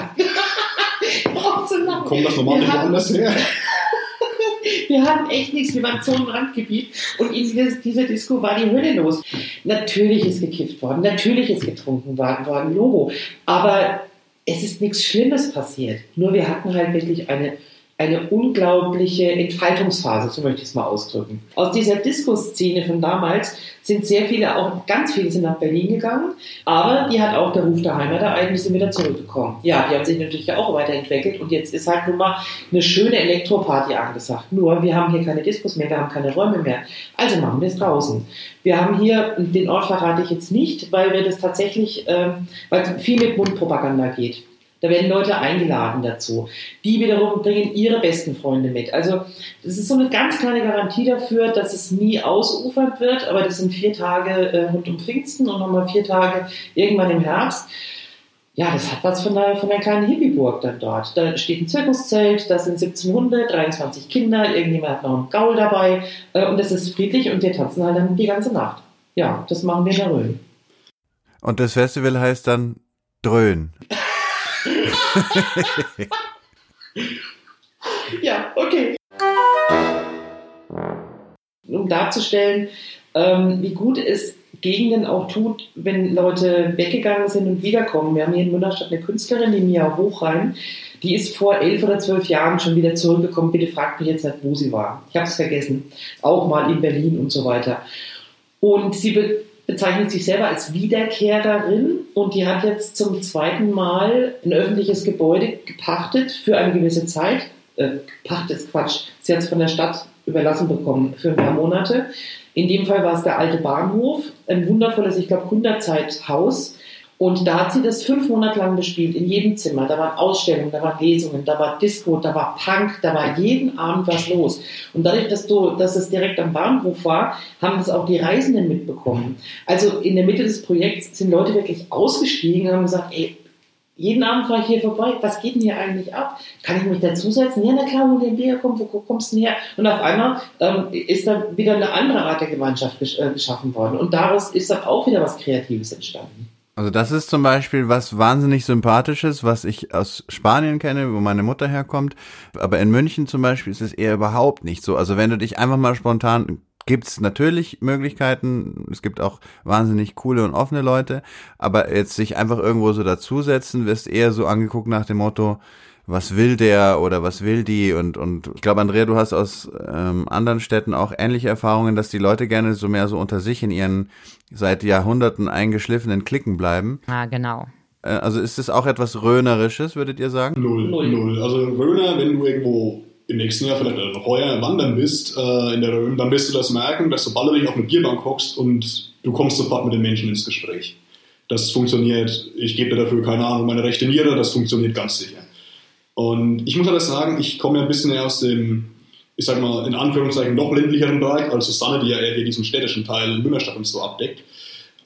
Kommt das normal nicht woanders her? wir hatten echt nichts, wir waren so im Randgebiet und in dieser, dieser, Disco war die Hölle los. Natürlich ist gekifft worden, natürlich ist getrunken worden, Logo, aber es ist nichts Schlimmes passiert. Nur wir hatten halt wirklich eine eine unglaubliche Entfaltungsphase, so möchte ich es mal ausdrücken. Aus dieser Disco-Szene von damals sind sehr viele, auch ganz viele sind nach Berlin gegangen, aber die hat auch der Ruf der Heimat ereignet, wieder zurückgekommen. Ja, die haben sich natürlich auch weiterentwickelt und jetzt ist halt nun mal eine schöne Elektroparty angesagt. Nur, wir haben hier keine Diskos mehr, wir haben keine Räume mehr. Also machen wir es draußen. Wir haben hier, den Ort verrate ich jetzt nicht, weil wir das tatsächlich, äh, weil es viel mit Mundpropaganda geht. Da werden Leute eingeladen dazu. Die wiederum bringen ihre besten Freunde mit. Also das ist so eine ganz kleine Garantie dafür, dass es nie ausufert wird. Aber das sind vier Tage äh, rund um Pfingsten und nochmal vier Tage irgendwann im Herbst. Ja, das hat was von einer, von einer kleinen Hippieburg dann dort. Da steht ein Zirkuszelt, da sind 17 Hunde, 23 Kinder, irgendjemand hat noch einen Gaul dabei äh, und es ist friedlich und wir tanzen halt dann die ganze Nacht. Ja, das machen wir in der Rhön. Und das Festival heißt dann Dröhn. ja, okay. Um darzustellen, ähm, wie gut es Gegenden auch tut, wenn Leute weggegangen sind und wiederkommen. Wir haben hier in Münnerstadt eine Künstlerin, die Mia Hochrein, die ist vor elf oder zwölf Jahren schon wieder zurückgekommen. Bitte fragt mich jetzt nicht, wo sie war. Ich habe es vergessen. Auch mal in Berlin und so weiter. Und sie bezeichnet sich selber als Wiederkehrerin und die hat jetzt zum zweiten Mal ein öffentliches Gebäude gepachtet für eine gewisse Zeit. Äh, Pacht ist Quatsch. Sie hat es von der Stadt überlassen bekommen für ein paar Monate. In dem Fall war es der alte Bahnhof, ein wundervolles, ich glaube, Gründerzeithaus und da hat sie das fünf Monate lang gespielt, in jedem Zimmer. Da waren Ausstellungen, da waren Lesungen, da war Disco, da war Punk, da war jeden Abend was los. Und dadurch, dass, du, dass es direkt am Bahnhof war, haben das auch die Reisenden mitbekommen. Also in der Mitte des Projekts sind Leute wirklich ausgestiegen und haben gesagt, ey, jeden Abend fahre ich hier vorbei, was geht denn hier eigentlich ab? Kann ich mich dazusetzen? Ja, na klar, hol den Bier, komm, wo kommst du denn her? Und auf einmal ähm, ist dann wieder eine andere Art der Gemeinschaft gesch äh, geschaffen worden. Und daraus ist dann auch wieder was Kreatives entstanden. Also das ist zum Beispiel was wahnsinnig Sympathisches, was ich aus Spanien kenne, wo meine Mutter herkommt. Aber in München zum Beispiel ist es eher überhaupt nicht so. Also wenn du dich einfach mal spontan gibt's natürlich Möglichkeiten. Es gibt auch wahnsinnig coole und offene Leute. Aber jetzt sich einfach irgendwo so dazusetzen, wirst eher so angeguckt nach dem Motto, was will der oder was will die? Und und ich glaube Andrea du hast aus ähm, anderen Städten auch ähnliche Erfahrungen dass die Leute gerne so mehr so unter sich in ihren seit Jahrhunderten eingeschliffenen Klicken bleiben. Ah genau. Äh, also ist es auch etwas rönerisches würdet ihr sagen? Null null. Also Röner wenn du irgendwo im nächsten Jahr vielleicht noch heuer wandern bist äh, in der Rhön dann wirst du das merken dass sobald du dich auf eine Bierbank hockst und du kommst sofort mit den Menschen ins Gespräch. Das funktioniert ich gebe dir dafür keine Ahnung meine rechte Niere das funktioniert ganz sicher und ich muss aber sagen, ich komme ja ein bisschen eher aus dem, ich sag mal, in Anführungszeichen noch ländlicheren Bereich, als Susanne, die ja eher hier diesen städtischen Teil Münnerstadt und so abdeckt.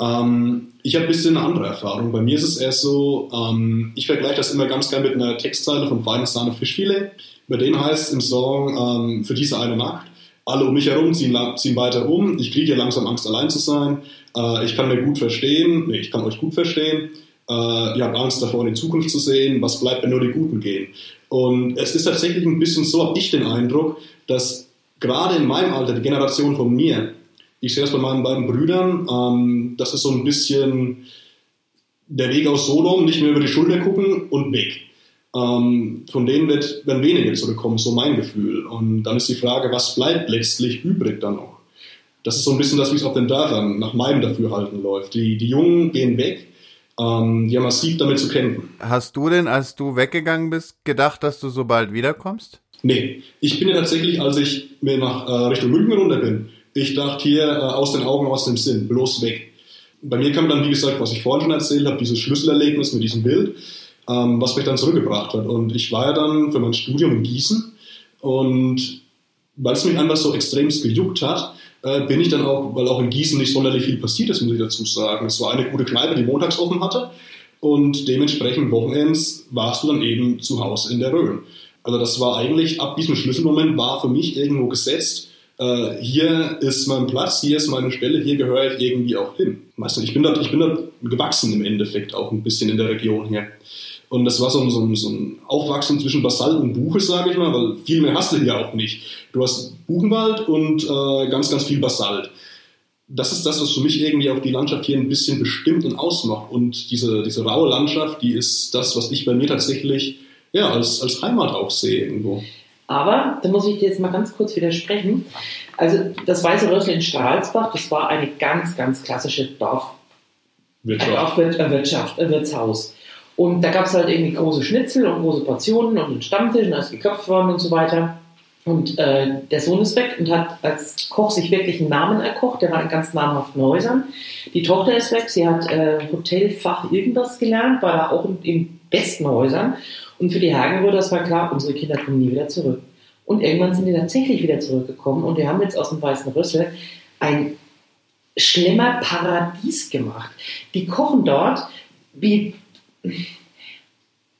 Ähm, ich habe ein bisschen eine andere Erfahrung. Bei mir ist es eher so, ähm, ich vergleiche das immer ganz gerne mit einer Textzeile von Feines Sahne Fischfilet. Bei denen heißt es im Song, ähm, für diese eine Nacht, alle um mich herum ziehen, ziehen weiter um, ich kriege hier langsam Angst, allein zu sein, äh, ich kann mir gut verstehen, nee, ich kann euch gut verstehen, äh, ihr habt Angst davor, in die Zukunft zu sehen, was bleibt, wenn nur die Guten gehen. Und es ist tatsächlich ein bisschen so, habe ich den Eindruck, dass gerade in meinem Alter, die Generation von mir, ich sehe das bei meinen beiden Brüdern, ähm, das ist so ein bisschen der Weg aus Sodom, nicht mehr über die Schulter gucken und weg. Ähm, von denen wird, werden wenige zurückkommen, so mein Gefühl. Und dann ist die Frage, was bleibt letztlich übrig dann noch? Das ist so ein bisschen das, wie es auf den Dörfern nach meinem Dafürhalten läuft. Die, die Jungen gehen weg, ähm, ja massiv damit zu kämpfen. Hast du denn, als du weggegangen bist, gedacht, dass du so bald wiederkommst? Nee, ich bin ja tatsächlich, als ich mir nach äh, Richtung München runter bin, ich dachte hier äh, aus den Augen, aus dem Sinn, bloß weg. Bei mir kam dann, wie gesagt, was ich vorhin schon erzählt habe, dieses Schlüsselerlebnis mit diesem Bild, ähm, was mich dann zurückgebracht hat. Und ich war ja dann für mein Studium in Gießen und weil es mich einfach so extremst gejuckt hat, bin ich dann auch, weil auch in Gießen nicht sonderlich viel passiert ist, muss ich dazu sagen. Es war eine gute Kneipe, die montags offen hatte und dementsprechend Wochenends warst du dann eben zu Hause in der Rhön. Also das war eigentlich, ab diesem Schlüsselmoment war für mich irgendwo gesetzt, äh, hier ist mein Platz, hier ist meine Stelle, hier gehöre ich irgendwie auch hin. Weißt du, ich bin da, ich bin da gewachsen im Endeffekt auch ein bisschen in der Region hier. Und das war so ein, so ein, so ein Aufwachsen zwischen Basalt und Buche, sage ich mal, weil viel mehr hast du hier auch nicht. Du hast Buchenwald und äh, ganz, ganz viel Basalt. Das ist das, was für mich irgendwie auch die Landschaft hier ein bisschen bestimmt und ausmacht. Und diese, diese raue Landschaft, die ist das, was ich bei mir tatsächlich ja, als, als Heimat auch sehe irgendwo. Aber, da muss ich dir jetzt mal ganz kurz widersprechen. Also, das Weiße Rössel in Stralsbach, das war eine ganz, ganz klassische Dorf, Wirtschaft. Dorfwirtschaft, ein Wirtshaus. Und da gab es halt irgendwie große Schnitzel und große Portionen und einen Stammtisch und da geköpft worden und so weiter. Und äh, der Sohn ist weg und hat als Koch sich wirklich einen Namen erkocht. Der war in ganz namhaften Häusern. Die Tochter ist weg. Sie hat äh, Hotelfach irgendwas gelernt, war da auch in, in besten Häusern. Und für die Hagenbrüder, das war klar, unsere Kinder kommen nie wieder zurück. Und irgendwann sind die tatsächlich wieder zurückgekommen und wir haben jetzt aus dem Weißen Rüssel ein Schlemmerparadies gemacht. Die kochen dort wie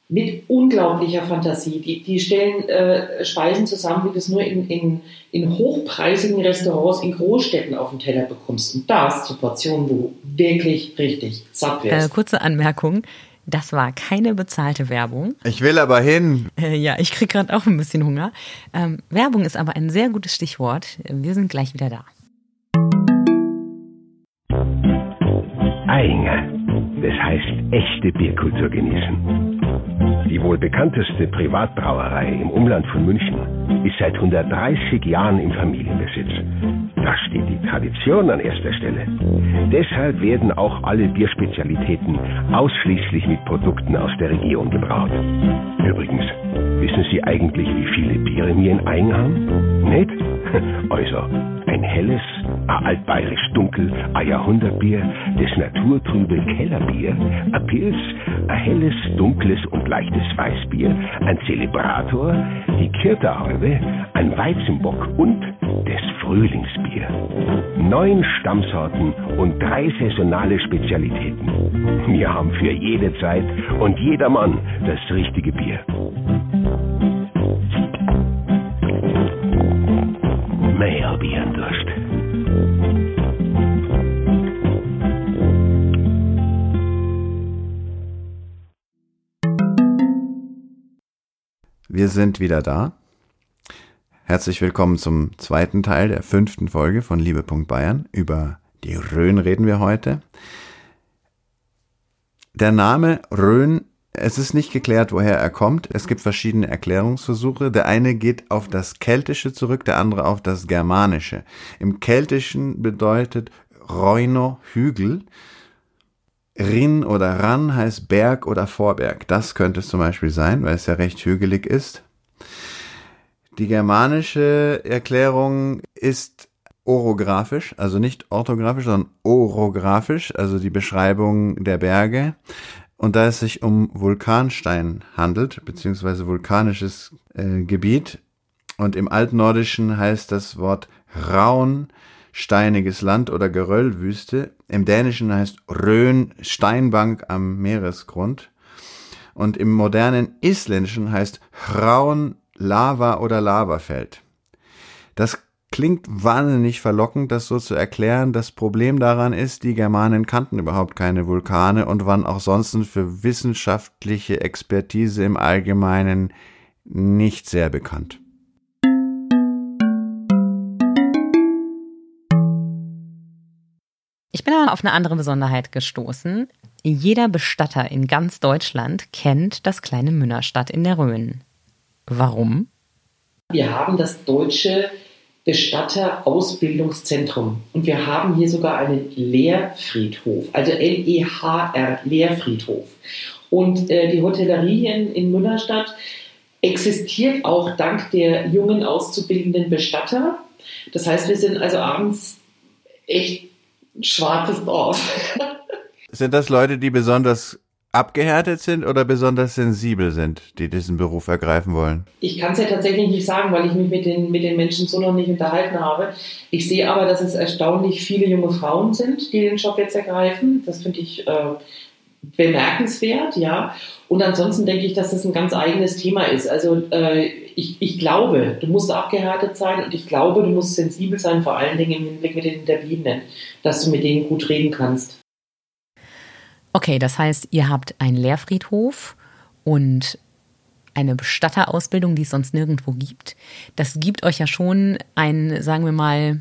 mit unglaublicher Fantasie. Die, die stellen äh, Speisen zusammen, wie du es nur in, in, in hochpreisigen Restaurants in Großstädten auf dem Teller bekommst. Und das zu Portionen, wo du wirklich richtig satt wirst. Äh, kurze Anmerkung. Das war keine bezahlte Werbung. Ich will aber hin. Äh, ja, ich krieg gerade auch ein bisschen Hunger. Ähm, Werbung ist aber ein sehr gutes Stichwort. Wir sind gleich wieder da. Einger. Das heißt, echte Bierkultur genießen. Die wohl bekannteste Privatbrauerei im Umland von München ist seit 130 Jahren im Familienbesitz. Da steht die Tradition an erster Stelle. Deshalb werden auch alle Bierspezialitäten ausschließlich mit Produkten aus der Region gebraut. Übrigens, wissen Sie eigentlich, wie viele Biere wir in Aing haben? Nicht? Also, ein helles, ein altbayerisch dunkel, ein Jahrhundertbier, das naturtrübe Kellerbier, ein Pilz, ein helles, dunkles und leichtes Weißbier, ein Zelebrator, die Kirterhaube, ein Weizenbock und das Frühlingsbier. Neun Stammsorten und drei saisonale Spezialitäten. Wir haben für jede Zeit und jedermann das richtige Bier. Wir sind wieder da. Herzlich willkommen zum zweiten Teil der fünften Folge von Liebe. Bayern. Über die Rhön reden wir heute. Der Name Rhön, es ist nicht geklärt, woher er kommt. Es gibt verschiedene Erklärungsversuche. Der eine geht auf das Keltische zurück, der andere auf das Germanische. Im Keltischen bedeutet Reuno Hügel. Rin oder Ran heißt Berg oder Vorberg. Das könnte es zum Beispiel sein, weil es ja recht hügelig ist. Die germanische Erklärung ist orographisch, also nicht orthografisch, sondern orographisch, also die Beschreibung der Berge. Und da es sich um Vulkanstein handelt, beziehungsweise vulkanisches äh, Gebiet, und im Altnordischen heißt das Wort Raun steiniges Land oder Geröllwüste. Im Dänischen heißt Rhön Steinbank am Meeresgrund. Und im modernen Isländischen heißt Raun Lava oder Lavafeld. Das klingt wahnsinnig verlockend, das so zu erklären. Das Problem daran ist, die Germanen kannten überhaupt keine Vulkane und waren auch sonst für wissenschaftliche Expertise im Allgemeinen nicht sehr bekannt. Ich bin aber auf eine andere Besonderheit gestoßen. Jeder Bestatter in ganz Deutschland kennt das kleine Münnerstadt in der Rhön. Warum? Wir haben das deutsche Bestatter-Ausbildungszentrum und wir haben hier sogar einen Lehrfriedhof, also L-E-H-R, Lehrfriedhof. Und äh, die Hotellerie hier in, in Münnerstadt existiert auch dank der jungen auszubildenden Bestatter. Das heißt, wir sind also abends echt ein schwarzes Dorf. Sind das Leute, die besonders abgehärtet sind oder besonders sensibel sind, die diesen Beruf ergreifen wollen? Ich kann es ja tatsächlich nicht sagen, weil ich mich mit den, mit den Menschen so noch nicht unterhalten habe. Ich sehe aber, dass es erstaunlich viele junge Frauen sind, die den Job jetzt ergreifen. Das finde ich äh, bemerkenswert, ja. Und ansonsten denke ich, dass das ein ganz eigenes Thema ist. Also äh, ich, ich glaube, du musst abgehärtet sein und ich glaube, du musst sensibel sein, vor allen Dingen im Hinblick mit den Hinterbliebenen, dass du mit denen gut reden kannst. Okay, das heißt, ihr habt einen Lehrfriedhof und eine Bestatterausbildung, die es sonst nirgendwo gibt. Das gibt euch ja schon einen, sagen wir mal,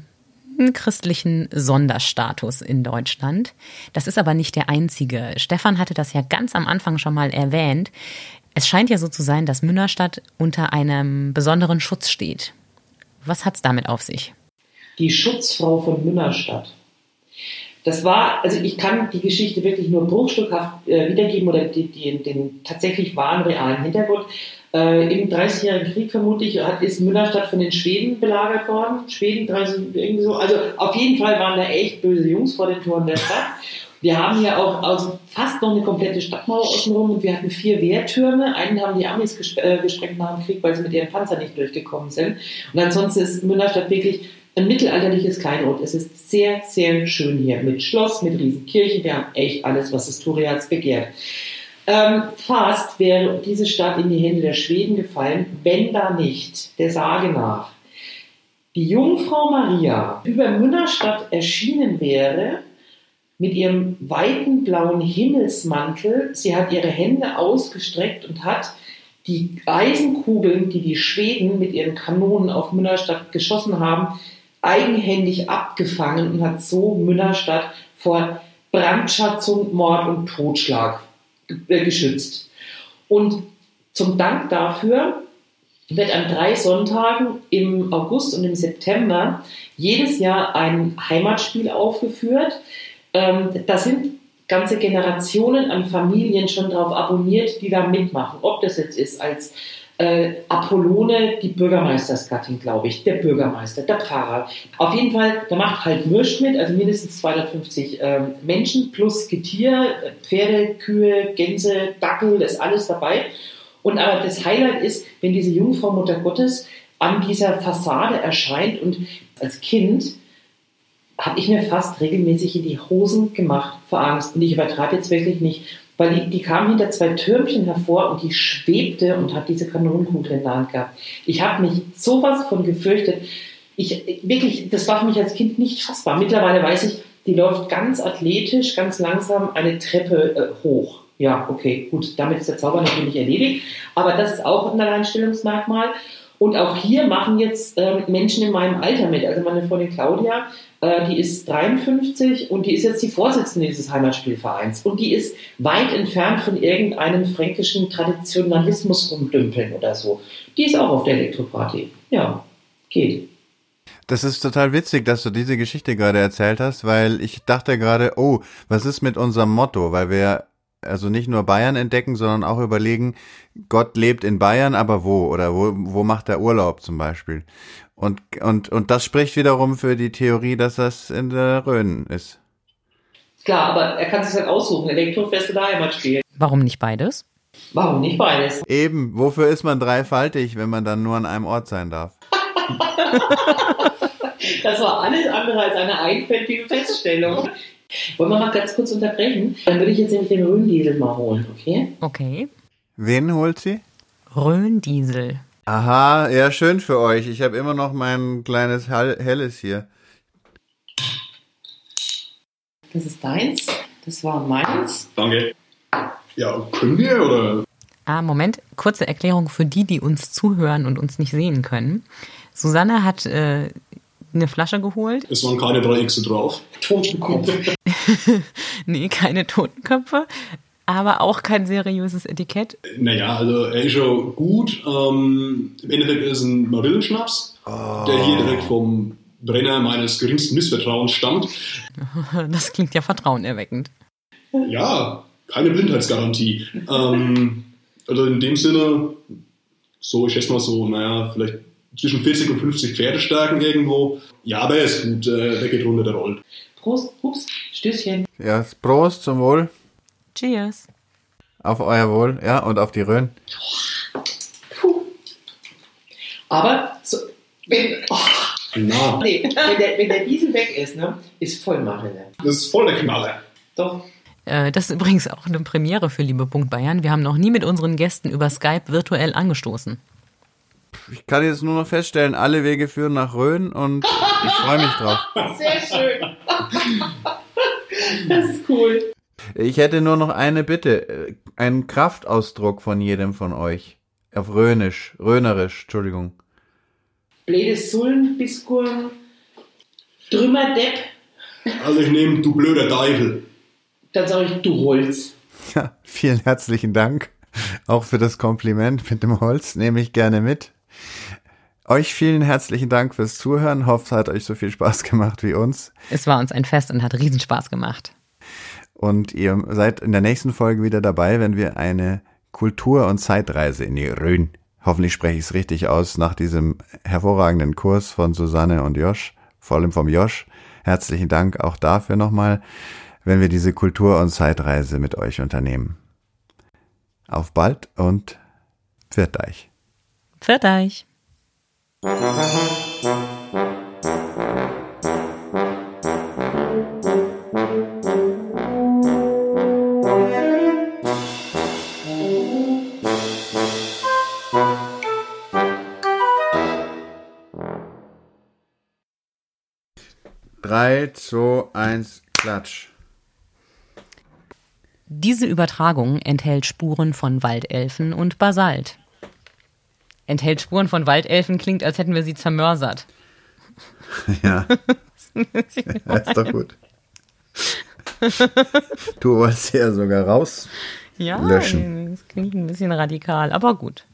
einen christlichen Sonderstatus in Deutschland. Das ist aber nicht der einzige. Stefan hatte das ja ganz am Anfang schon mal erwähnt. Es scheint ja so zu sein, dass Münnerstadt unter einem besonderen Schutz steht. Was hat es damit auf sich? Die Schutzfrau von Münnerstadt. Das war, also ich kann die Geschichte wirklich nur bruchstückhaft äh, wiedergeben oder die, die, den tatsächlich wahren, realen Hintergrund. Äh, Im Dreißigjährigen Krieg vermutlich hat, ist Müllerstadt von den Schweden belagert worden. Schweden, 30, irgendwie so. Also auf jeden Fall waren da echt böse Jungs vor den Toren der Stadt. Wir haben hier auch also fast noch eine komplette Stadtmauer außenrum und wir hatten vier Wehrtürme. Einen haben die Amis gesp äh, gesprengt nach dem Krieg, weil sie mit ihren Panzern nicht durchgekommen sind. Und ansonsten ist Müllerstadt wirklich ein mittelalterliches Kleinod. Es ist sehr, sehr schön hier mit Schloss, mit Riesenkirche. Wir haben echt alles, was das Historiats begehrt. Ähm, fast wäre diese Stadt in die Hände der Schweden gefallen, wenn da nicht, der Sage nach, die Jungfrau Maria über Münnerstadt erschienen wäre mit ihrem weiten blauen Himmelsmantel. Sie hat ihre Hände ausgestreckt und hat die Eisenkugeln, die die Schweden mit ihren Kanonen auf Münnerstadt geschossen haben, eigenhändig abgefangen und hat so Münnerstadt vor Brandschatzung, Mord und Totschlag geschützt. Und zum Dank dafür wird an drei Sonntagen im August und im September jedes Jahr ein Heimatspiel aufgeführt. Ähm, da sind ganze Generationen an Familien schon darauf abonniert, die da mitmachen. Ob das jetzt ist als äh, Apollone, die Bürgermeistersgattin, glaube ich, der Bürgermeister, der Pfarrer. Auf jeden Fall, da macht halt Würst mit, also mindestens 250 ähm, Menschen plus Getier, Pferde, Kühe, Gänse, Dackel, das ist alles dabei. Und aber das Highlight ist, wenn diese Jungfrau Mutter Gottes an dieser Fassade erscheint und als Kind habe ich mir fast regelmäßig in die Hosen gemacht vor Angst. Und ich übertreibe jetzt wirklich nicht weil die, die kam hinter zwei Türmchen hervor und die schwebte und hat diese Kanonenkugel in der Hand gehabt. Ich habe mich sowas von gefürchtet. Ich, wirklich, das war für mich als Kind nicht fassbar. Mittlerweile weiß ich, die läuft ganz athletisch, ganz langsam eine Treppe äh, hoch. Ja, okay, gut, damit ist der Zauber natürlich erledigt. Aber das ist auch ein Alleinstellungsmerkmal. Und auch hier machen jetzt äh, Menschen in meinem Alter mit. Also meine Freundin Claudia, äh, die ist 53 und die ist jetzt die Vorsitzende dieses Heimatspielvereins. Und die ist weit entfernt von irgendeinem fränkischen Traditionalismus rumdümpeln oder so. Die ist auch auf der Elektroparty. Ja, geht. Das ist total witzig, dass du diese Geschichte gerade erzählt hast, weil ich dachte gerade, oh, was ist mit unserem Motto? Weil wir also nicht nur Bayern entdecken, sondern auch überlegen, Gott lebt in Bayern, aber wo? Oder wo, wo macht er Urlaub zum Beispiel? Und, und, und das spricht wiederum für die Theorie, dass das in der Rhön ist. Klar, aber er kann sich halt aussuchen, Elektrofest oder Heimatspiel. Warum nicht beides? Warum nicht beides? Eben, wofür ist man dreifaltig, wenn man dann nur an einem Ort sein darf? das war alles andere als eine einfältige Feststellung. Wollen wir mal ganz kurz unterbrechen? Dann würde ich jetzt nämlich den Rhöndiesel mal holen, okay? Okay. Wen holt sie? Rhöndiesel. Aha, ja, schön für euch. Ich habe immer noch mein kleines Helles hier. Das ist deins, das war meins. Danke. Ja, können wir oder? Ah, Moment, kurze Erklärung für die, die uns zuhören und uns nicht sehen können. Susanne hat äh, eine Flasche geholt. Es waren keine drei Xe drauf. Totenkopf. nee, keine Totenköpfe, aber auch kein seriöses Etikett. Naja, also er ist schon gut. Ähm, Im Endeffekt ist es ein Marillenschnaps, oh. der hier direkt vom Brenner meines geringsten Missvertrauens stammt. Das klingt ja vertrauenerweckend. Ja, keine Blindheitsgarantie. ähm, also in dem Sinne, so, ich schätze mal so, naja, vielleicht zwischen 40 und 50 Pferdestärken irgendwo. Ja, aber er ist gut, äh, der geht runter, der rollt. Prost, ups, Stößchen. Ja, Prost zum Wohl. Cheers. Auf euer Wohl, ja, und auf die Rhön. Puh. Aber, so, wenn, oh, Na, nee, wenn, der, wenn der Diesel weg ist, ne, ist Vollmache. Ne? das ist voll der Knaller. Doch. Äh, Das ist übrigens auch eine Premiere für Liebe Punkt Bayern. Wir haben noch nie mit unseren Gästen über Skype virtuell angestoßen. Ich kann jetzt nur noch feststellen, alle Wege führen nach Rhön und ich freue mich drauf. Sehr schön. das ist cool. Ich hätte nur noch eine Bitte. äh, Einen Kraftausdruck von jedem von euch. Auf Rhönisch, Rhönerisch, Entschuldigung. Bledes Sullen, Biskurn, Trümmerdepp, Also ich nehme, du blöder Teufel. dann sage ich, du Holz. Ja, vielen herzlichen Dank. Auch für das Kompliment mit dem Holz nehme ich gerne mit. Euch vielen herzlichen Dank fürs Zuhören. Hoffe, es hat euch so viel Spaß gemacht wie uns. Es war uns ein Fest und hat Riesenspaß gemacht. Und ihr seid in der nächsten Folge wieder dabei, wenn wir eine Kultur- und Zeitreise in die Rhön. Hoffentlich spreche ich es richtig aus nach diesem hervorragenden Kurs von Susanne und Josh, vor allem vom Josh. Herzlichen Dank auch dafür nochmal, wenn wir diese Kultur- und Zeitreise mit euch unternehmen. Auf bald und pfiat euch. Pfiat euch. Drei, zwei, eins, klatsch. Diese Übertragung enthält Spuren von Waldelfen und Basalt. Enthält Spuren von Waldelfen klingt, als hätten wir sie zermörsert. Ja. ja, ist doch gut. Du wolltest ja sogar raus. Ja, Löschen. das klingt ein bisschen radikal, aber gut.